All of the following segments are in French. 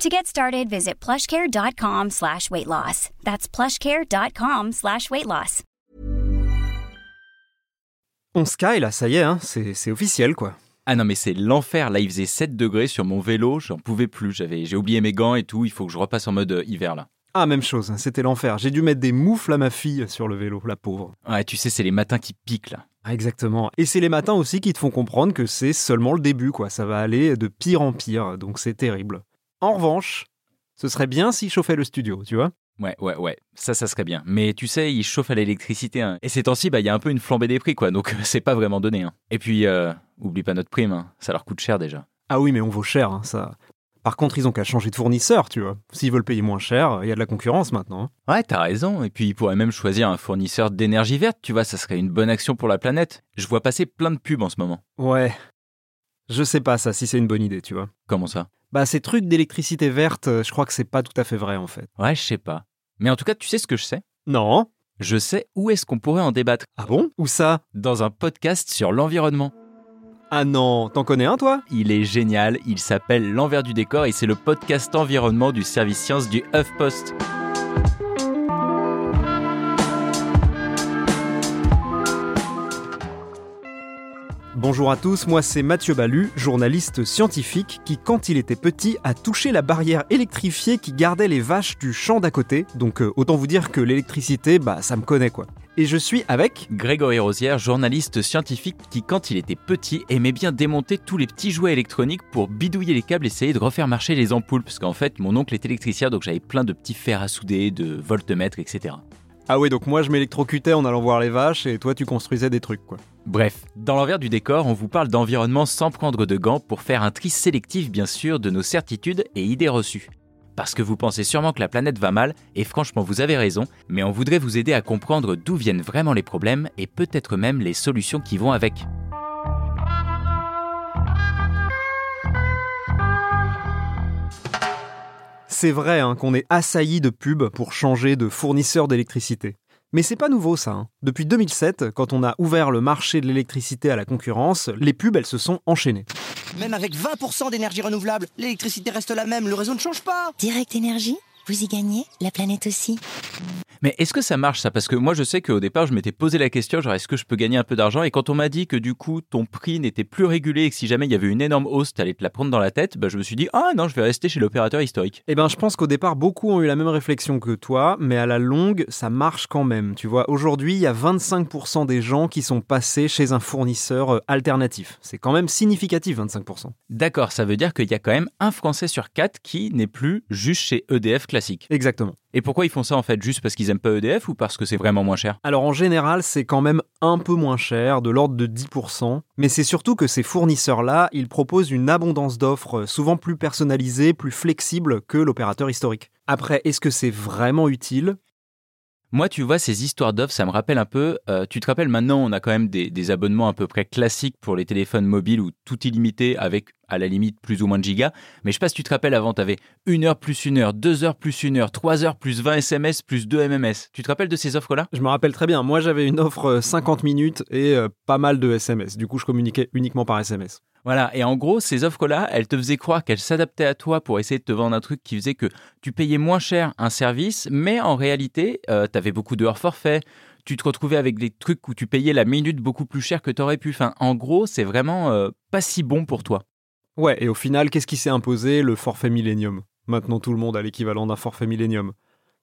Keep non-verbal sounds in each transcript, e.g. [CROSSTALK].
To get started, visit plushcare.com slash weight loss. That's plushcare.com slash weight loss. 11K, et là, ça y est, hein, c'est c'est officiel, quoi. Ah non, mais c'est l'enfer. Là, il faisait 7 degrés sur mon vélo. J'en pouvais plus. J'avais, j'ai oublié mes gants et tout. Il faut que je repasse en mode euh, hiver là. Ah, même chose, c'était l'enfer. J'ai dû mettre des moufles à ma fille sur le vélo, la pauvre. Ouais, tu sais, c'est les matins qui piquent là. Ah, exactement. Et c'est les matins aussi qui te font comprendre que c'est seulement le début, quoi. Ça va aller de pire en pire, donc c'est terrible. En revanche, ce serait bien s'il chauffait le studio, tu vois Ouais, ouais, ouais. Ça, ça serait bien. Mais tu sais, il chauffe à l'électricité. hein. Et ces temps-ci, bah, il y a un peu une flambée des prix, quoi. Donc, [LAUGHS] c'est pas vraiment donné. hein. Et puis, euh, oublie pas notre prime. hein. Ça leur coûte cher déjà. Ah oui, mais on vaut cher, hein, ça. Par contre, ils ont qu'à changer de fournisseur, tu vois. S'ils veulent payer moins cher, il y a de la concurrence maintenant. hein. Ouais, t'as raison. Et puis, ils pourraient même choisir un fournisseur d'énergie verte. Tu vois, ça serait une bonne action pour la planète. Je vois passer plein de pubs en ce moment. Ouais. Je sais pas ça, si c'est une bonne idée, tu vois. Comment ça? Bah, ces trucs d'électricité verte, euh, je crois que c'est pas tout à fait vrai, en fait. Ouais, je sais pas. Mais en tout cas, tu sais ce que je sais? Non Je sais où est-ce qu'on pourrait en débattre. Ah bon? Où ça? Dans un podcast sur l'environnement. Ah non, t'en connais un, toi? Il est génial, il s'appelle L'envers du décor et c'est le podcast environnement du service science du HuffPost. Bonjour à tous, moi c'est Mathieu Balu, journaliste scientifique qui, quand il était petit, a touché la barrière électrifiée qui gardait les vaches du champ d'à côté. Donc euh, autant vous dire que l'électricité, bah ça me connaît quoi. Et je suis avec... Grégory Rosière, journaliste scientifique qui, quand il était petit, aimait bien démonter tous les petits jouets électroniques pour bidouiller les câbles, essayer de refaire marcher les ampoules. Parce qu'en fait, mon oncle est électricien, donc j'avais plein de petits fers à souder, de voltmètres, etc. Ah oui, donc moi je m'électrocutais en allant voir les vaches et toi tu construisais des trucs quoi. Bref, dans l'envers du décor, on vous parle d'environnement sans prendre de gants pour faire un tri sélectif bien sûr de nos certitudes et idées reçues. Parce que vous pensez sûrement que la planète va mal, et franchement vous avez raison, mais on voudrait vous aider à comprendre d'où viennent vraiment les problèmes et peut-être même les solutions qui vont avec. C'est vrai hein, qu'on est assailli de pubs pour changer de fournisseur d'électricité. Mais c'est pas nouveau ça. hein. Depuis 2007, quand on a ouvert le marché de l'électricité à la concurrence, les pubs elles se sont enchaînées. Même avec 20% d'énergie renouvelable, l'électricité reste la même, le réseau ne change pas. Direct Énergie, vous y gagnez, la planète aussi. Mais est-ce que ça marche ça? Parce que moi je sais qu'au départ je m'étais posé la question, genre est-ce que je peux gagner un peu d'argent? Et quand on m'a dit que du coup ton prix n'était plus régulé et que si jamais il y avait une énorme hausse, t'allais te la prendre dans la tête, bah, je me suis dit ah non je vais rester chez l'opérateur historique. Eh ben, je pense qu'au départ, beaucoup ont eu la même réflexion que toi, mais à la longue, ça marche quand même. Tu vois, aujourd'hui, il y a 25% des gens qui sont passés chez un fournisseur euh, alternatif. C'est quand même significatif, 25%. D'accord, ça veut dire qu'il y a quand même un Français sur quatre qui n'est plus juste chez EDF classique. Exactement. Et pourquoi ils font ça en fait? Juste parce qu'ils aiment pas EDF ou parce que c'est vraiment moins cher? Alors en général, c'est quand même un peu moins cher, de l'ordre de 10%, mais c'est surtout que ces fournisseurs-là, ils proposent une abondance d'offres souvent plus personnalisées, plus flexibles que l'opérateur historique. Après, est-ce que c'est vraiment utile? Moi, tu vois, ces histoires d'offres, ça me rappelle un peu. euh, tu te rappelles, maintenant, on a quand même des, des abonnements à peu près classiques pour les téléphones mobiles où tout illimité avec à la limite plus ou moins de gigas. Mais je sais pas si tu te rappelles, avant, tu avais une heure plus une heure, deux heures plus une heure, trois heures plus 20 SMS plus 2 MMS. Tu te rappelles de ces offres-là? Je me rappelle très bien, moi j'avais une offre euh, 50 minutes et euh, pas mal de SMS. Du coup, je communiquais uniquement par SMS. Voilà, et en gros, ces offres-là, elles te faisaient croire qu'elles s'adaptaient à toi pour essayer de te vendre un truc qui faisait que tu payais moins cher un service, mais en réalité, tu avais beaucoup de hors forfait, tu te retrouvais avec des trucs où tu payais la minute beaucoup plus cher que tu aurais pu. Enfin, en gros, c'est vraiment euh, pas si bon pour toi. Ouais, et au final, qu'est-ce qui s'est imposé? Le forfait Millennium. Maintenant, tout le monde a l'équivalent d'un forfait Millennium.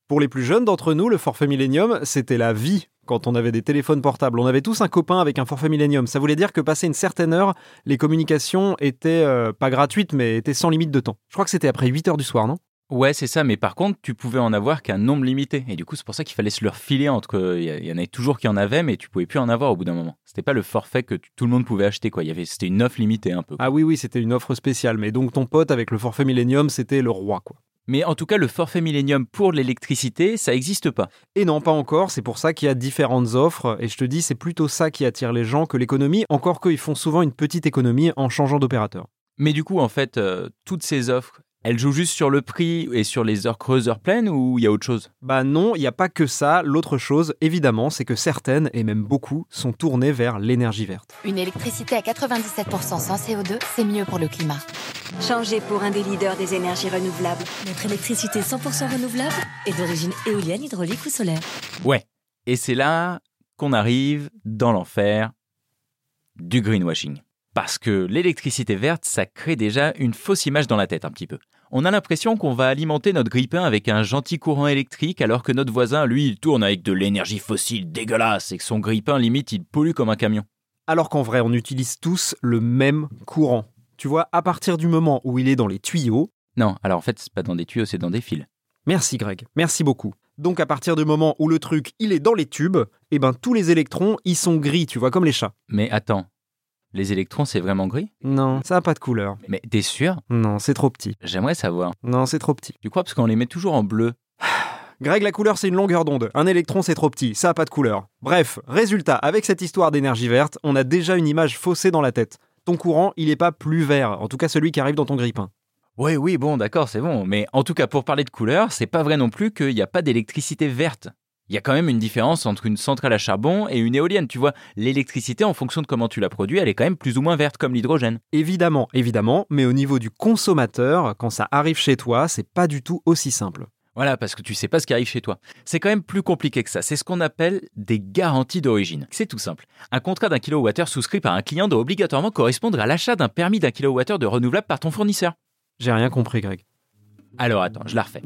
Pour les plus jeunes d'entre nous, le forfait Millennium, c'était la vie quand on avait des téléphones portables. On avait tous un copain avec un forfait Millennium. Ça voulait dire que passé une certaine heure, les communications étaient euh, pas gratuites, mais étaient sans limite de temps. Je crois que c'était après 8 heures du soir, non? Ouais, c'est ça, mais par contre, tu pouvais en avoir qu'un nombre limité. Et du coup, c'est pour ça qu'il fallait se le refiler entre. Il y, y en avait toujours qui en avaient, mais tu pouvais plus en avoir au bout d'un moment. C'était pas le forfait que tu- tout le monde pouvait acheter, quoi. Il y avait, c'était une offre limitée un peu. Ah oui, oui, c'était une offre spéciale. Mais donc ton pote avec le forfait Millennium, c'était le roi, quoi. Mais en tout cas, le forfait Millennium pour l'électricité, ça n'existe pas. Et non, pas encore, c'est pour ça qu'il y a différentes offres, et je te dis, c'est plutôt ça qui attire les gens que l'économie, encore qu'ils font souvent une petite économie en changeant d'opérateur. Mais du coup, en fait, euh, toutes ces offres, elles jouent juste sur le prix et sur les heures creuses, heures pleines, ou il y a autre chose? Bah non, il n'y a pas que ça. L'autre chose, évidemment, c'est que certaines, et même beaucoup, sont tournées vers l'énergie verte. Une électricité à 97% sans CO2, c'est mieux pour le climat. Changez pour un des leaders des énergies renouvelables. Notre électricité 100% renouvelable est d'origine éolienne, hydraulique ou solaire. Ouais. Et c'est là qu'on arrive dans l'enfer du greenwashing. Parce que l'électricité verte, ça crée déjà une fausse image dans la tête un petit peu. On a l'impression qu'on va alimenter notre grille-pain avec un gentil courant électrique alors que notre voisin, lui, il tourne avec de l'énergie fossile dégueulasse et que son grille-pain, limite, il pollue comme un camion. Alors qu'en vrai, on utilise tous le même courant. Tu vois, à partir du moment où il est dans les tuyaux. Non, alors en fait, c'est pas dans des tuyaux, c'est dans des fils. Merci Greg, merci beaucoup. Donc à partir du moment où le truc, il est dans les tubes, eh ben tous les électrons, ils sont gris, tu vois, comme les chats. Mais attends, les électrons, c'est vraiment gris Non, ça a pas de couleur. Mais t'es sûr Non, c'est trop petit. J'aimerais savoir. Non, c'est trop petit. Tu crois? Parce qu'on les met toujours en bleu [SIGHS] Greg, la couleur, c'est une longueur d'onde. Un électron, c'est trop petit. Ça a pas de couleur. Bref, résultat, avec cette histoire d'énergie verte, on a déjà une image faussée dans la tête. Ton courant, il est pas plus vert. En tout cas, celui qui arrive dans ton grille-pain. Oui, oui, bon, d'accord, c'est bon. Mais en tout cas, pour parler de couleur, c'est pas vrai non plus qu'il n'y a pas d'électricité verte. Il y a quand même une différence entre une centrale à charbon et une éolienne. Tu vois, l'électricité, en fonction de comment tu la produis, elle est quand même plus ou moins verte, comme l'hydrogène. Évidemment, évidemment, mais au niveau du consommateur, quand ça arrive chez toi, c'est pas du tout aussi simple. Voilà, parce que tu sais pas ce qui arrive chez toi. C'est quand même plus compliqué que ça. C'est ce qu'on appelle des garanties d'origine. C'est tout simple. Un contrat d'un kilowattheure souscrit par un client doit obligatoirement correspondre à l'achat d'un permis d'un kilowattheure de renouvelable par ton fournisseur. J'ai rien compris, Greg. Alors attends, je la refais.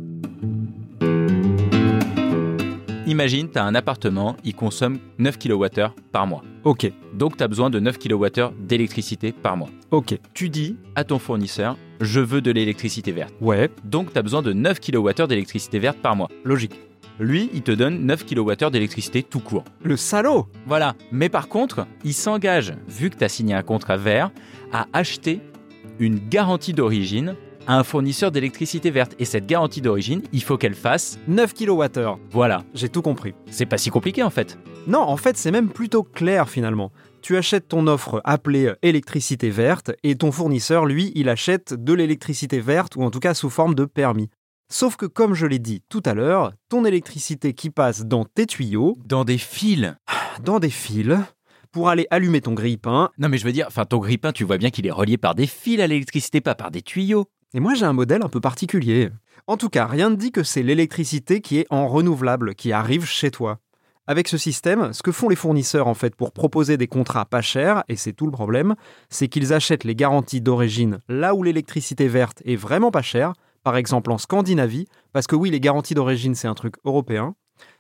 Imagine, tu as un appartement, il consomme 9 kWh par mois. Ok, Donc tu as besoin de 9 kWh d'électricité par mois. ok, Tu dis à ton fournisseur, je veux de l'électricité verte. ouais, Donc tu as besoin de 9 kWh d'électricité verte par mois. logique. Lui, il te donne 9 kWh d'électricité tout court. Le salaud Voilà. Mais par contre, il s'engage, vu que tu as signé un contrat vert, à acheter une garantie d'origine à un fournisseur d'électricité verte. Et cette garantie d'origine, il faut qu'elle fasse... 9 kWh. Voilà. J'ai tout compris. C'est pas si compliqué en fait. Non, en fait, c'est même plutôt clair finalement. Tu achètes ton offre appelée électricité verte et ton fournisseur, lui, il achète de l'électricité verte ou en tout cas sous forme de permis. Sauf que comme je l'ai dit tout à l'heure, ton électricité qui passe dans tes tuyaux, Dans des fils. dans des fils, pour aller allumer ton grille-pain, Non mais je veux dire, enfin ton grille-pain, tu vois bien qu'il est relié par des fils à l'électricité, pas par des tuyaux. Et moi j'ai un modèle un peu particulier. En tout cas, rien ne dit que c'est l'électricité qui est en renouvelable, qui arrive chez toi. Avec ce système, ce que font les fournisseurs en fait pour proposer des contrats pas chers, et c'est tout le problème, c'est qu'ils achètent les garanties d'origine là où l'électricité verte est vraiment pas chère, par exemple en Scandinavie, parce que oui, les garanties d'origine c'est un truc européen,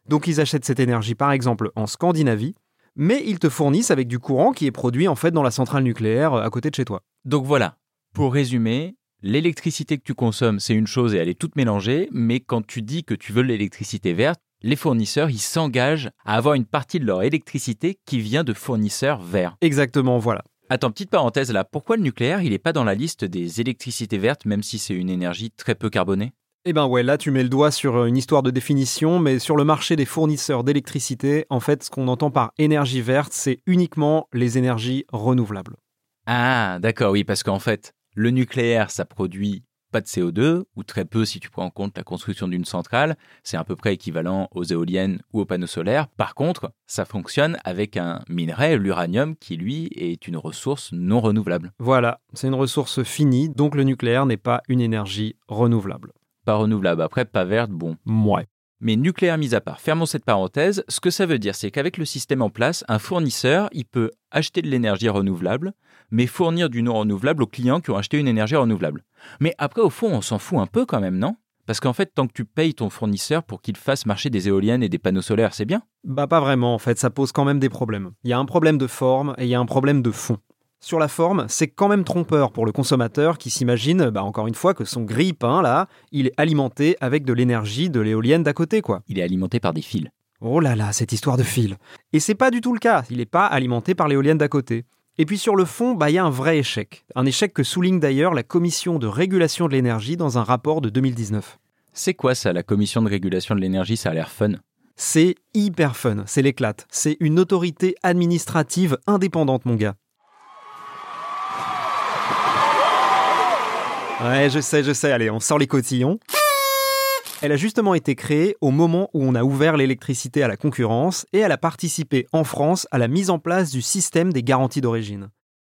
donc ils achètent cette énergie par exemple en Scandinavie, mais ils te fournissent avec du courant qui est produit en fait dans la centrale nucléaire euh, à côté de chez toi. Donc voilà, pour résumer, l'électricité que tu consommes, c'est une chose et elle est toute mélangée, mais quand tu dis que tu veux de l'électricité verte, les fournisseurs, ils s'engagent à avoir une partie de leur électricité qui vient de fournisseurs verts. Exactement, voilà. Attends, petite parenthèse là, pourquoi le nucléaire, il n'est pas dans la liste des électricités vertes, même si c'est une énergie très peu carbonée? Eh ben ouais, là tu mets le doigt sur euh, une histoire de définition, mais sur le marché des fournisseurs d'électricité, en fait, ce qu'on entend par énergie verte, c'est uniquement les énergies renouvelables. Ah, d'accord, oui, parce qu'en fait, le nucléaire, ça produit pas de CO2, ou très peu si tu prends en compte la construction d'une centrale. C'est à peu près équivalent aux éoliennes ou aux panneaux solaires. Par contre, ça fonctionne avec un minerai, l'uranium, qui lui est une ressource non renouvelable. Voilà, c'est une ressource finie, donc le nucléaire n'est pas une énergie renouvelable. Pas renouvelable, après pas verte, bon. Ouais. Mais nucléaire mis à part, fermons cette parenthèse, ce que ça veut dire, c'est qu'avec le système en place, un fournisseur, il peut acheter de l'énergie renouvelable, mais fournir du non renouvelable aux clients qui ont acheté une énergie renouvelable. Mais après, au fond, on s'en fout un peu quand même, non? Parce qu'en fait, tant que tu payes ton fournisseur pour qu'il fasse marcher des éoliennes et des panneaux solaires, c'est bien? Bah pas vraiment, en fait, ça pose quand même des problèmes. Il y a un problème de forme et il y a un problème de fond. Sur la forme, c'est quand même trompeur pour le consommateur qui s'imagine, bah encore une fois, que son grille-pain, là, il est alimenté avec de l'énergie de l'éolienne d'à côté, quoi. Il est alimenté par des fils. Oh là là, cette histoire de fil. Et c'est pas du tout le cas, il n'est pas alimenté par l'éolienne d'à côté. Et puis sur le fond, bah, il y a un vrai échec. Un échec que souligne d'ailleurs la Commission de régulation de l'énergie dans un rapport de 2019. C'est quoi ça, la commission de régulation de l'énergie? Ça a l'air fun. C'est hyper fun, c'est l'éclate. C'est une autorité administrative indépendante, mon gars. Ouais, je sais, je sais, allez, on sort les cotillons. Elle a justement été créée au moment où on a ouvert l'électricité à la concurrence et elle a participé en France à la mise en place du système des garanties d'origine.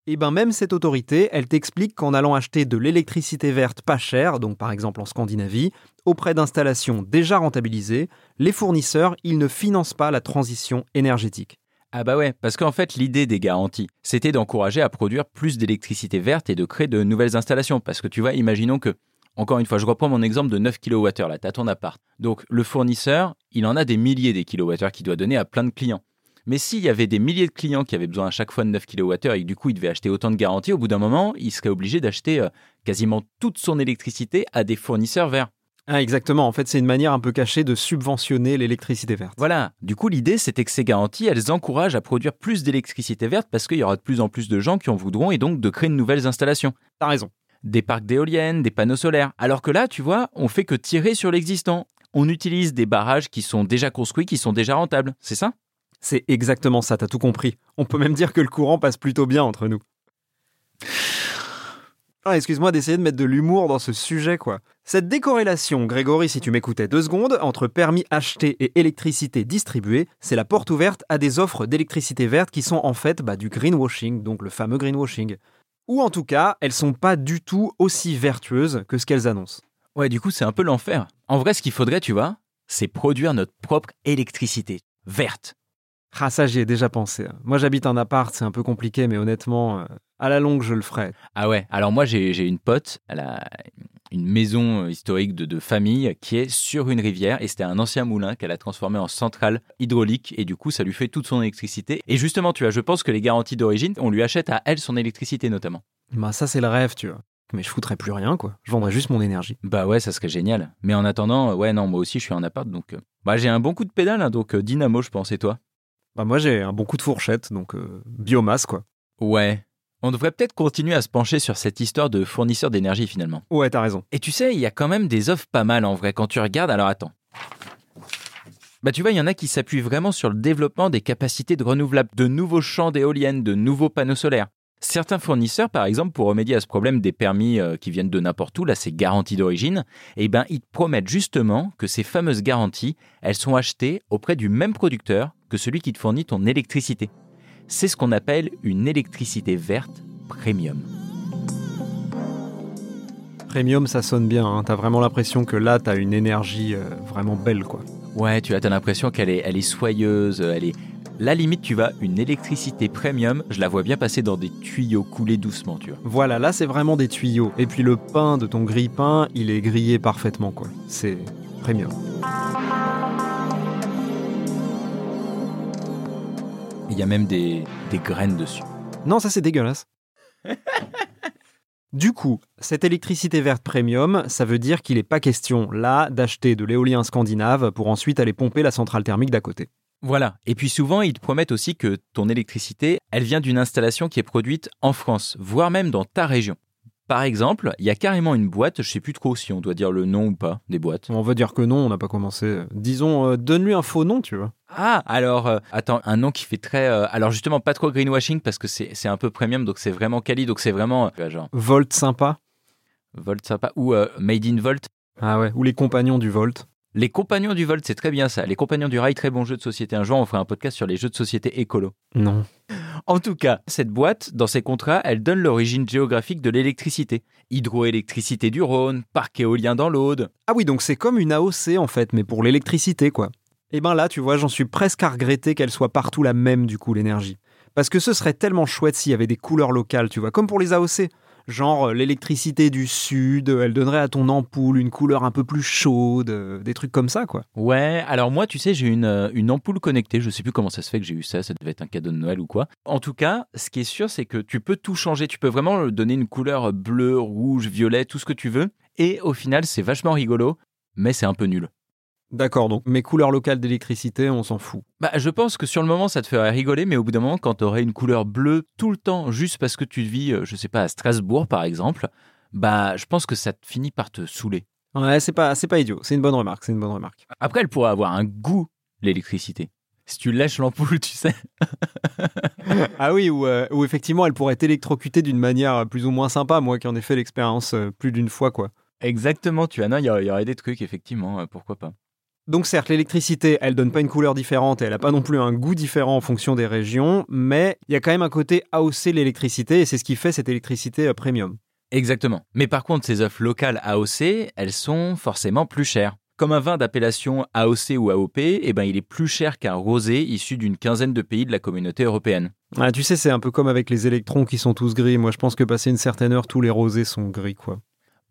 Et ben même cette autorité, elle t'explique qu'en allant acheter de l'électricité verte pas chère, donc par exemple en Scandinavie, auprès d'installations déjà rentabilisées, les fournisseurs, ils ne financent pas la transition énergétique. Ah bah ouais, parce qu'en fait l'idée des garanties, c'était d'encourager à produire plus d'électricité verte et de créer de nouvelles installations. Parce que tu vois, imaginons que, encore une fois, je reprends mon exemple de 9 kWh, là, t'as ton appart. Donc le fournisseur, il en a des milliers des kilowattheures qu'il doit donner à plein de clients. Mais s'il y avait des milliers de clients qui avaient besoin à chaque fois de 9 kWh et que du coup il devait acheter autant de garanties, au bout d'un moment, il serait obligé d'acheter euh, quasiment toute son électricité à des fournisseurs verts. Ah, exactement. En fait, c'est une manière un peu cachée de subventionner l'électricité verte. Voilà. Du coup, l'idée, c'était que ces garanties, elles encouragent à produire plus d'électricité verte parce qu'il y aura de plus en plus de gens qui en voudront et donc de créer de nouvelles installations. T'as raison. Des parcs d'éoliennes, des panneaux solaires. Alors que là, tu vois, on fait que tirer sur l'existant. On utilise des barrages qui sont déjà construits, qui sont déjà rentables. C'est ça? C'est exactement ça, t'as tout compris. On peut même dire que le courant passe plutôt bien entre nous. Ah, excuse-moi d'essayer de mettre de l'humour dans ce sujet, quoi. Cette décorrélation, Grégory, si tu m'écoutais deux secondes, entre permis acheté et électricité distribuée, c'est la porte ouverte à des offres d'électricité verte qui sont en fait bah, du greenwashing, donc le fameux greenwashing. Ou en tout cas, elles sont pas du tout aussi vertueuses que ce qu'elles annoncent. Ouais, du coup, c'est un peu l'enfer. En vrai, ce qu'il faudrait, tu vois, c'est produire notre propre électricité verte. Ah, ça, j'y ai déjà pensé. Moi, j'habite en appart, c'est un peu compliqué, mais honnêtement, euh, à la longue, je le ferai. Ah ouais, alors moi, j'ai j'ai une pote, elle a une maison historique de, de famille qui est sur une rivière et c'était un ancien moulin qu'elle a transformé en centrale hydraulique et du coup, ça lui fait toute son électricité. Et justement, tu vois, je pense que les garanties d'origine, on lui achète à elle son électricité notamment. Bah, ça, c'est le rêve, tu vois. Mais je foutrais plus rien, quoi. Je vendrais juste mon énergie. Bah ouais, ça serait génial. Mais en attendant, euh, ouais, non, moi aussi, je suis en appart, donc... euh, Bah j'ai un bon coup de pédale, hein, donc euh, dynamo, je pense, et toi? Bah, moi, j'ai un bon coup de fourchette, donc euh, biomasse, quoi. Ouais. On devrait peut-être continuer à se pencher sur cette histoire de fournisseur d'énergie finalement. Ouais, t'as raison. Et tu sais, il y a quand même des offres pas mal en vrai quand tu regardes. Alors attends. Bah tu vois, il y en a qui s'appuient vraiment sur le développement des capacités de renouvelables, de nouveaux champs d'éoliennes, de nouveaux panneaux solaires. Certains fournisseurs, par exemple, pour remédier à ce problème des permis euh, qui viennent de n'importe où, là c'est garantie d'origine, eh ben ils te promettent justement que ces fameuses garanties, elles sont achetées auprès du même producteur que celui qui te fournit ton électricité. C'est ce qu'on appelle une électricité verte premium. Premium, ça sonne bien. Hein. T'as vraiment l'impression que là, t'as une énergie euh, vraiment belle, quoi. Ouais, tu as t'as l'impression qu'elle est, elle est soyeuse, elle est... Là, limite, tu vas, une électricité premium, je la vois bien passer dans des tuyaux couler doucement, tu vois. Voilà, là, c'est vraiment des tuyaux. Et puis le pain de ton grille-pain, il est grillé parfaitement, quoi. C'est premium. Y a même des, des graines dessus. Non, ça, c'est dégueulasse. [LAUGHS] Du coup, cette électricité verte premium, ça veut dire qu'il n'est pas question, là, d'acheter de l'éolien scandinave pour ensuite aller pomper la centrale thermique d'à côté. Voilà. Et puis souvent, ils te promettent aussi que ton électricité, elle vient d'une installation qui est produite en France, voire même dans ta région. Par exemple, il y a carrément une boîte, je sais plus trop si on doit dire le nom ou pas des boîtes. On va dire que non, on n'a pas commencé. Disons, euh, donne-lui un faux nom, tu vois. Ah, alors, euh, attends, un nom qui fait très... euh, alors justement, pas trop greenwashing parce que c'est un peu premium, donc c'est vraiment quali, donc c'est vraiment genre Volt sympa. Volt sympa ou Made in Volt. Ah ouais, ou les compagnons du Volt. Les compagnons du Volt, c'est très bien ça. Les compagnons du rail, très bon jeu de société. Un jour, on fera un podcast sur les jeux de société écolo. Non. En tout cas, cette boîte, dans ses contrats, elle donne l'origine géographique de l'électricité. Hydroélectricité du Rhône, parc éolien dans l'Aude. Ah oui, donc c'est comme une AOC en fait, mais pour l'électricité, quoi. Et ben là, tu vois, j'en suis presque à regretter qu'elle soit partout la même, du coup, l'énergie. Parce que ce serait tellement chouette s'il y avait des couleurs locales, tu vois, comme pour les AOC. Genre euh, l'électricité du sud, euh, elle donnerait à ton ampoule une couleur un peu plus chaude, euh, des trucs comme ça, quoi. Ouais, alors moi, tu sais, j'ai une, une ampoule connectée. Je sais plus comment ça se fait que j'ai eu ça. Ça devait être un cadeau de Noël ou quoi. En tout cas, ce qui est sûr, c'est que tu peux tout changer. Tu peux vraiment donner une couleur bleu, rouge, violet, tout ce que tu veux. Et au final, c'est vachement rigolo, mais c'est un peu nul. D'accord, donc mes couleurs locales d'électricité, on s'en fout. Bah, je pense que sur le moment, ça te ferait rigoler, mais au bout d'un moment, quand tu aurais une couleur bleue tout le temps, juste parce que tu vis, euh, je sais pas, à Strasbourg par exemple, bah, je pense que ça te finit par te saouler. Ouais, c'est pas, c'est pas idiot. C'est une bonne remarque. C'est une bonne remarque. Après, elle pourrait avoir un goût, l'électricité. Si tu lèches l'ampoule, tu sais. [LAUGHS] ah oui, ou, euh, ou effectivement, elle pourrait t'électrocuter d'une manière plus ou moins sympa. Moi qui en ai fait l'expérience euh, plus d'une fois, quoi. Exactement, tu as. Non, il y, y aurait des trucs, effectivement, euh, pourquoi pas. Donc certes, l'électricité, elle donne pas une couleur différente et elle a pas non plus un goût différent en fonction des régions, mais il y a quand même un côté AOC de l'électricité et c'est ce qui fait cette électricité euh, premium. Exactement. Mais par contre, ces offres locales AOC, elles sont forcément plus chères. Comme un vin d'appellation AOC ou AOP, eh ben, il est plus cher qu'un rosé issu d'une quinzaine de pays de la communauté européenne. Ah, tu sais, c'est un peu comme avec les électrons qui sont tous gris. Moi, je pense que passé une certaine heure, tous les rosés sont gris, quoi.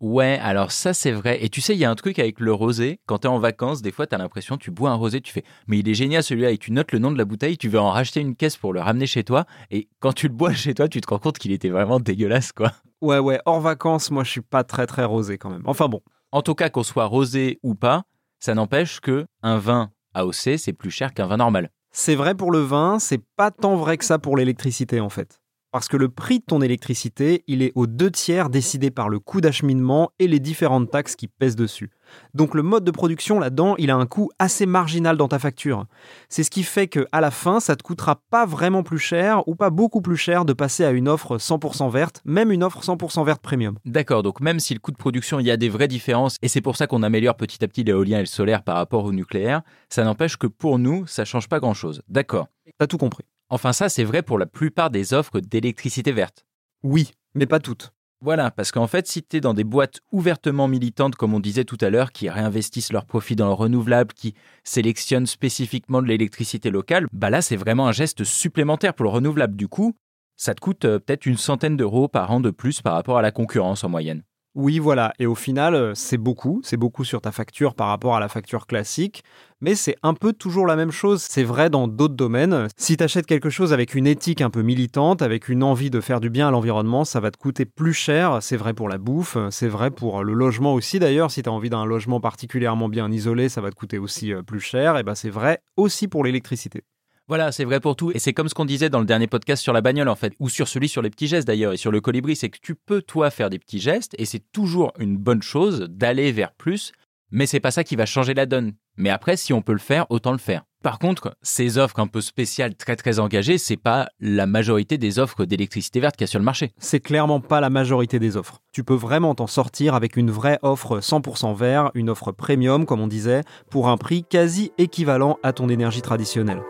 Ouais, alors ça c'est vrai. Et tu sais, il y a un truc avec le rosé. Quand t'es en vacances, des fois t'as l'impression, tu bois un rosé, tu fais, mais il est génial celui-là, et tu notes le nom de la bouteille, tu veux en racheter une caisse pour le ramener chez toi. Et quand tu le bois chez toi, tu te rends compte qu'il était vraiment dégueulasse, quoi. Ouais, ouais, hors vacances, moi, je suis pas très très rosé quand même. Enfin bon. En tout cas, qu'on soit rosé ou pas, ça n'empêche que un vin AOC c'est plus cher qu'un vin normal. C'est vrai pour le vin, c'est pas tant vrai que ça pour l'électricité en fait. Parce que le prix de ton électricité, il est aux deux tiers décidé par le coût d'acheminement et les différentes taxes qui pèsent dessus. Donc le mode de production là-dedans, il a un coût assez marginal dans ta facture. C'est ce qui fait que à la fin, ça te coûtera pas vraiment plus cher ou pas beaucoup plus cher de passer à une offre 100% verte, même une offre 100% verte premium. D'accord, donc même si le coût de production, il y a des vraies différences, et c'est pour ça qu'on améliore petit à petit l'éolien et le solaire par rapport au nucléaire, ça n'empêche que pour nous, ça change pas grand-chose. D'accord. T'as tout compris. Enfin ça, c'est vrai pour la plupart des offres d'électricité verte. Oui, mais pas toutes. Voilà, parce qu'en fait, si tu es dans des boîtes ouvertement militantes, comme on disait tout à l'heure, qui réinvestissent leurs profits dans le renouvelable, qui sélectionnent spécifiquement de l'électricité locale, bah là, c'est vraiment un geste supplémentaire pour le renouvelable. Du coup, ça te coûte euh, peut-être une centaine d'euros par an de plus par rapport à la concurrence en moyenne. Oui, voilà. Et au final, euh, c'est beaucoup. C'est beaucoup sur ta facture par rapport à la facture classique. Mais c'est un peu toujours la même chose. C'est vrai dans d'autres domaines. Si tu achètes quelque chose avec une éthique un peu militante, avec une envie de faire du bien à l'environnement, ça va te coûter plus cher. C'est vrai pour la bouffe. C'est vrai pour le logement aussi d'ailleurs. Si tu as envie d'un logement particulièrement bien isolé, ça va te coûter aussi euh, plus cher. Et ben c'est vrai aussi pour l'électricité. Voilà, c'est vrai pour tout. Et c'est comme ce qu'on disait dans le dernier podcast sur la bagnole, en fait, ou sur celui sur les petits gestes d'ailleurs, et sur le colibri, c'est que tu peux, toi, faire des petits gestes, et c'est toujours une bonne chose d'aller vers plus, mais c'est pas ça qui va changer la donne. Mais après, si on peut le faire, autant le faire. Par contre, ces offres un peu spéciales, très très engagées, c'est pas la majorité des offres d'électricité verte qu'il y a sur le marché. C'est clairement pas la majorité des offres. Tu peux vraiment t'en sortir avec une vraie offre 100% vert, une offre premium, comme on disait, pour un prix quasi équivalent à ton énergie traditionnelle.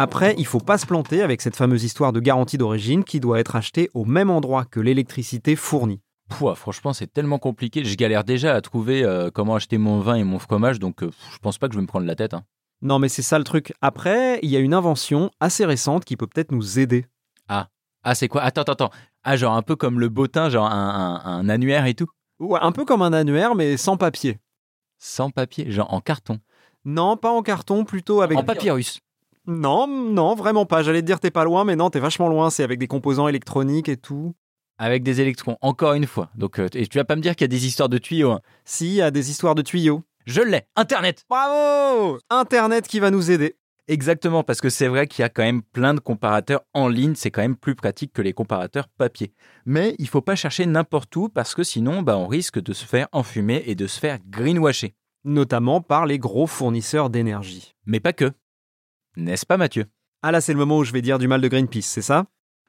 Après, il faut pas se planter avec cette fameuse histoire de garantie d'origine qui doit être achetée au même endroit que l'électricité fournie. Pouah, franchement, c'est tellement compliqué. Je galère déjà à trouver euh, comment acheter mon vin et mon fromage, donc euh, je pense pas que je vais me prendre la tête. hein. Non mais c'est ça le truc. Après, il y a une invention assez récente qui peut peut-être nous aider. Ah, c'est quoi? Attends, attends, attends. Ah, genre un peu comme le bottin, genre un, un- un annuaire et tout? Ouais, un peu comme un annuaire mais sans papier. Sans papier, genre en carton? Non, pas en carton, plutôt avec... En papyrus. Non, non, vraiment pas. J'allais te dire t'es pas loin, mais non, t'es vachement loin. C'est avec des composants électroniques et tout. Avec des électrons, encore une fois. Donc, euh, et tu vas pas me dire qu'il y a des histoires de tuyaux. hein. Si, il y a des histoires de tuyaux. Je l'ai Internet Bravo Internet qui va nous aider. Exactement, parce que c'est vrai qu'il y a quand même plein de comparateurs en ligne, c'est quand même plus pratique que les comparateurs papier. Mais il faut pas chercher n'importe où, parce que sinon, bah, on risque de se faire enfumer et de se faire greenwasher. Notamment par les gros fournisseurs d'énergie. Mais pas que. N'est-ce pas Mathieu? Ah là, c'est le moment où je vais dire du mal de Greenpeace, c'est ça?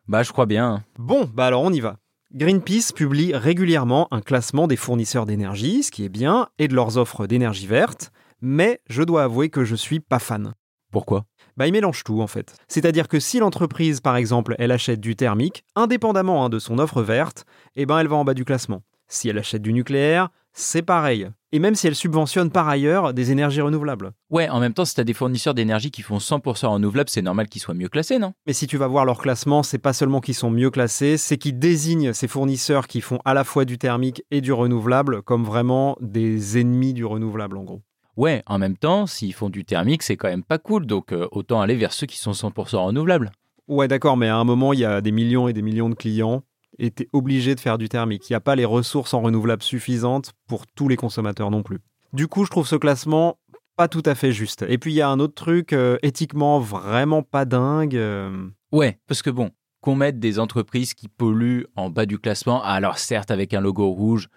Bah je crois bien. Bon, bah alors on y va. Greenpeace publie régulièrement un classement des fournisseurs d'énergie, ce qui est bien, et de leurs offres d'énergie verte, mais je dois avouer que je suis pas fan. Pourquoi? Bah il mélange tout en fait. C'est-à-dire que si l'entreprise, par exemple, elle achète du thermique, indépendamment hein, de son offre verte, eh ben elle va en bas du classement. Si elle achète du nucléaire, c'est pareil. Et même si elle subventionne par ailleurs des énergies renouvelables. Ouais, en même temps, si t'as des fournisseurs d'énergie qui font 100% renouvelables, c'est normal qu'ils soient mieux classés, non? Mais si tu vas voir leur classement, c'est pas seulement qu'ils sont mieux classés, c'est qu'ils désignent ces fournisseurs qui font à la fois du thermique et du renouvelable comme vraiment des ennemis du renouvelable en gros. Ouais, en même temps, s'ils font du thermique, c'est quand même pas cool, donc euh, autant aller vers ceux qui sont 100% renouvelables. Ouais, d'accord, mais à un moment, il y a des millions et des millions de clients. T'es obligé de faire du thermique. Il n'y a pas les ressources en renouvelables suffisantes pour tous les consommateurs non plus. Du coup, je trouve ce classement pas tout à fait juste. Et puis il y a un autre truc euh, éthiquement vraiment pas dingue. euh. Ouais, parce que bon, qu'on mette des entreprises qui polluent en bas du classement, alors certes avec un logo rouge,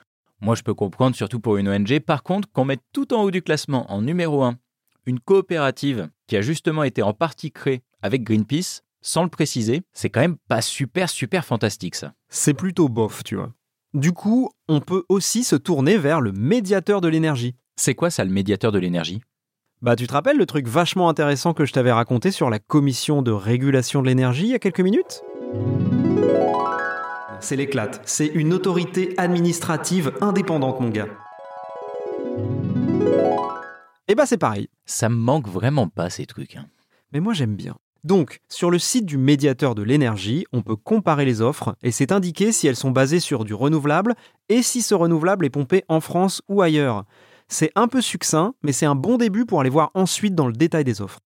moi je peux comprendre, surtout pour une ONG. Par contre, qu'on mette tout en haut du classement, en numéro 1, une coopérative qui a justement été en partie créée avec Greenpeace, sans le préciser, c'est quand même pas super, super fantastique ça. C'est plutôt bof, tu vois. Du coup, on peut aussi se tourner vers le médiateur de l'énergie. C'est quoi ça le médiateur de l'énergie? Bah, tu te rappelles le truc vachement intéressant que je t'avais raconté sur la commission de régulation de l'énergie il y a quelques minutes? C'est l'éclate. C'est une autorité administrative indépendante, mon gars. Et bah, c'est pareil. Ça me manque vraiment pas ces trucs. hein. Mais moi, j'aime bien. Donc, sur le site du médiateur de l'énergie, on peut comparer les offres et c'est indiqué si elles sont basées sur du renouvelable et si ce renouvelable est pompé en France ou ailleurs. C'est un peu succinct, mais c'est un bon début pour aller voir ensuite dans le détail des offres.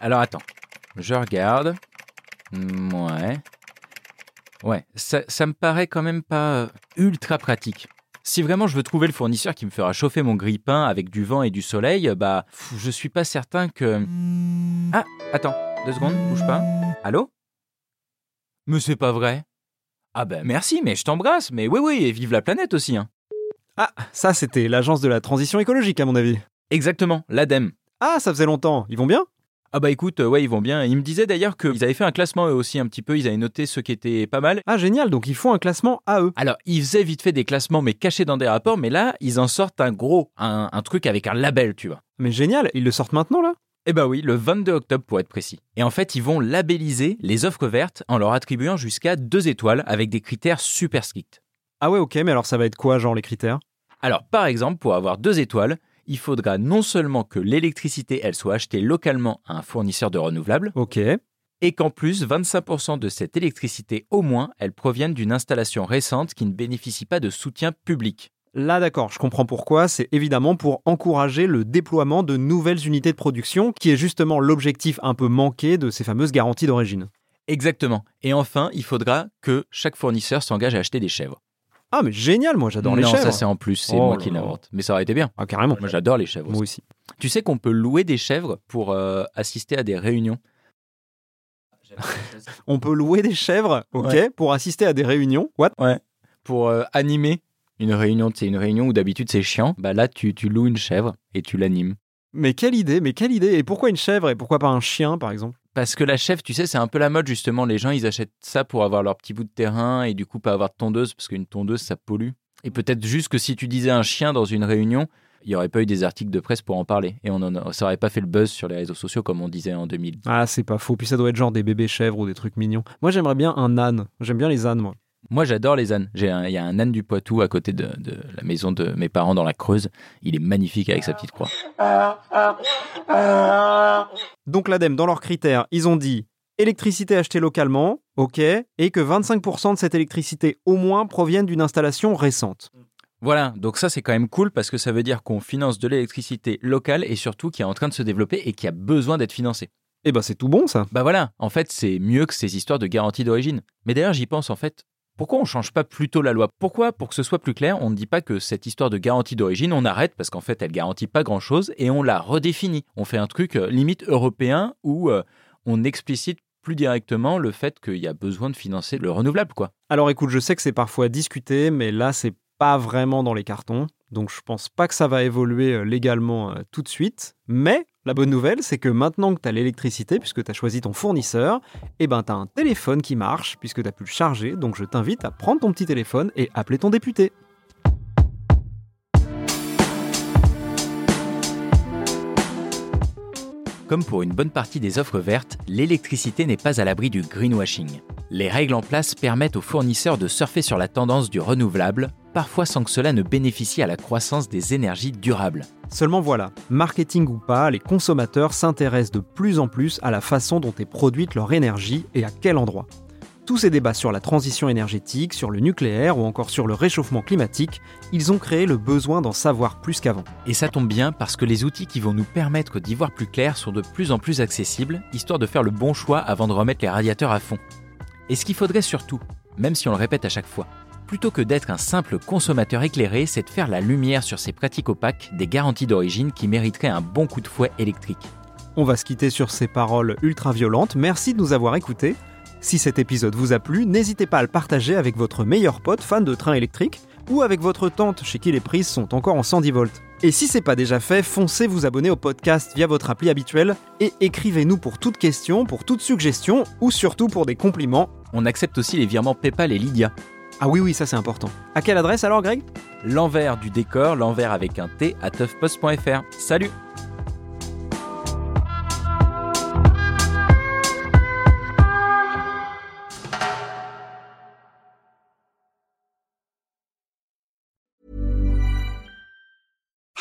Alors attends, je regarde. Ouais. Ouais, ça, ça me paraît quand même pas euh, ultra pratique. Si vraiment je veux trouver le fournisseur qui me fera chauffer mon grille-pain avec du vent et du soleil, bah, je suis pas certain que. Ah, attends, deux secondes, bouge pas. Allô? Mais c'est pas vrai. Ah ben merci, mais je t'embrasse. Mais oui, oui, et vive la planète aussi. Hein. Ah, ça c'était l'agence de la transition écologique à mon avis. Exactement, l'ADEME. Ah, ça faisait longtemps. Ils vont bien? Ah bah écoute, euh, ouais, ils vont bien. Ils me disaient d'ailleurs qu'ils avaient fait un classement eux aussi un petit peu. Ils avaient noté ceux qui étaient pas mal. Ah, génial. Donc ils font un classement à eux. Alors, ils faisaient vite fait des classements, mais cachés dans des rapports, mais là, ils en sortent un gros, un, un truc avec un label, tu vois. Mais génial. Ils le sortent maintenant là? Eh ben oui, le 22 octobre pour être précis. Et en fait, ils vont labelliser les offres vertes en leur attribuant jusqu'à deux étoiles avec des critères super stricts. Ah ouais, ok. Mais alors ça va être quoi, genre les critères? Alors, par exemple, pour avoir deux étoiles, il faudra non seulement que l'électricité, elle soit achetée localement à un fournisseur de renouvelables, Ok. et qu'en plus, 25% de cette électricité, au moins, elle provienne d'une installation récente qui ne bénéficie pas de soutien public. Là, d'accord, je comprends pourquoi. C'est évidemment pour encourager le déploiement de nouvelles unités de production, qui est justement l'objectif un peu manqué de ces fameuses garanties d'origine. Exactement. Et enfin, il faudra que chaque fournisseur s'engage à acheter des chèvres. Ah, mais génial, moi j'adore les non, chèvres. ça c'est en plus, c'est Oh moi qui l'invente. Mais ça aurait été bien. Ah, carrément. Moi j'adore les chèvres. Moi aussi. aussi. Tu sais qu'on peut louer des chèvres pour euh, assister à des réunions? [LAUGHS] On peut louer des chèvres, ok, Ouais. pour assister à des réunions? What? Pour euh, animer une réunion, c'est une réunion où d'habitude c'est chiant. Bah là, tu, tu loues une chèvre et tu l'animes. Mais quelle idée, mais quelle idée Et pourquoi une chèvre et pourquoi pas un chien, par exemple? Parce que la chèvre, tu sais, c'est un peu la mode justement. Les gens, ils achètent ça pour avoir leur petit bout de terrain et du coup pas avoir de tondeuse parce qu'une tondeuse, ça pollue. Et peut-être juste que si tu disais un chien dans une réunion, il n'y aurait pas eu des articles de presse pour en parler. Et on en ça aurait pas fait le buzz sur les réseaux sociaux comme on disait en 2000. Ah, c'est pas faux. Puis ça doit être genre des bébés chèvres ou des trucs mignons. Moi, j'aimerais bien un âne. J'aime bien les ânes, moi. Moi, j'adore les ânes. Il y a un âne du Poitou à côté de, de la maison de mes parents dans la Creuse. Il est magnifique avec sa petite croix. Donc l'ADEME, dans leurs critères, ils ont dit électricité achetée localement, ok, et que 25% de cette électricité au moins proviennent d'une installation récente. Voilà, donc ça c'est quand même cool parce que ça veut dire qu'on finance de l'électricité locale et surtout qui est en train de se développer et qui a besoin d'être financée. Eh ben c'est tout bon ça. Bah voilà, en fait c'est mieux que ces histoires de garantie d'origine. Mais d'ailleurs j'y pense en fait, pourquoi on change pas plutôt la loi? Pourquoi, pour que ce soit plus clair, on ne dit pas que cette histoire de garantie d'origine, on arrête parce qu'en fait elle garantit pas grand-chose et on la redéfinit. On fait un truc euh, limite européen où euh, on explicite plus directement le fait qu'il y a besoin de financer le renouvelable quoi. Alors écoute, je sais que c'est parfois discuté, mais là c'est pas vraiment dans les cartons. Donc je pense pas que ça va évoluer euh, légalement tout de suite. Mais la bonne nouvelle, c'est que maintenant que tu as l'électricité, puisque tu as choisi ton fournisseur, eh ben tu un téléphone qui marche, puisque tu as pu le charger. Donc je t'invite à prendre ton petit téléphone et appeler ton député. Comme pour une bonne partie des offres vertes, l'électricité n'est pas à l'abri du greenwashing. Les règles en place permettent aux fournisseurs de surfer sur la tendance du renouvelable, parfois sans que cela ne bénéficie à la croissance des énergies durables. Seulement voilà, marketing ou pas, les consommateurs s'intéressent de plus en plus à la façon dont est produite leur énergie et à quel endroit. Tous ces débats sur la transition énergétique, sur le nucléaire ou encore sur le réchauffement climatique, ils ont créé le besoin d'en savoir plus qu'avant. Et ça tombe bien parce que les outils qui vont nous permettre d'y voir plus clair sont de plus en plus accessibles, histoire de faire le bon choix avant de remettre les radiateurs à fond. Et ce qu'il faudrait surtout, même si on le répète à chaque fois. Plutôt que d'être un simple consommateur éclairé, c'est de faire la lumière sur ces pratiques opaques des garanties d'origine qui mériteraient un bon coup de fouet électrique. On va se quitter sur ces paroles ultra violentes. Merci de nous avoir écoutés. Si cet épisode vous a plu, n'hésitez pas à le partager avec votre meilleur pote fan de train électrique ou avec votre tante chez qui les prises sont encore en 110 volts. Et si c'est pas déjà fait, foncez vous abonner au podcast via votre appli habituelle et écrivez-nous pour toute question, pour toute suggestion ou surtout pour des compliments. On accepte aussi les virements PayPal et Lydia. Ah oui oui, ça c'est important. À quelle adresse alors Greg? L'envers du décor, l'envers avec un T à toughpost.fr. Salut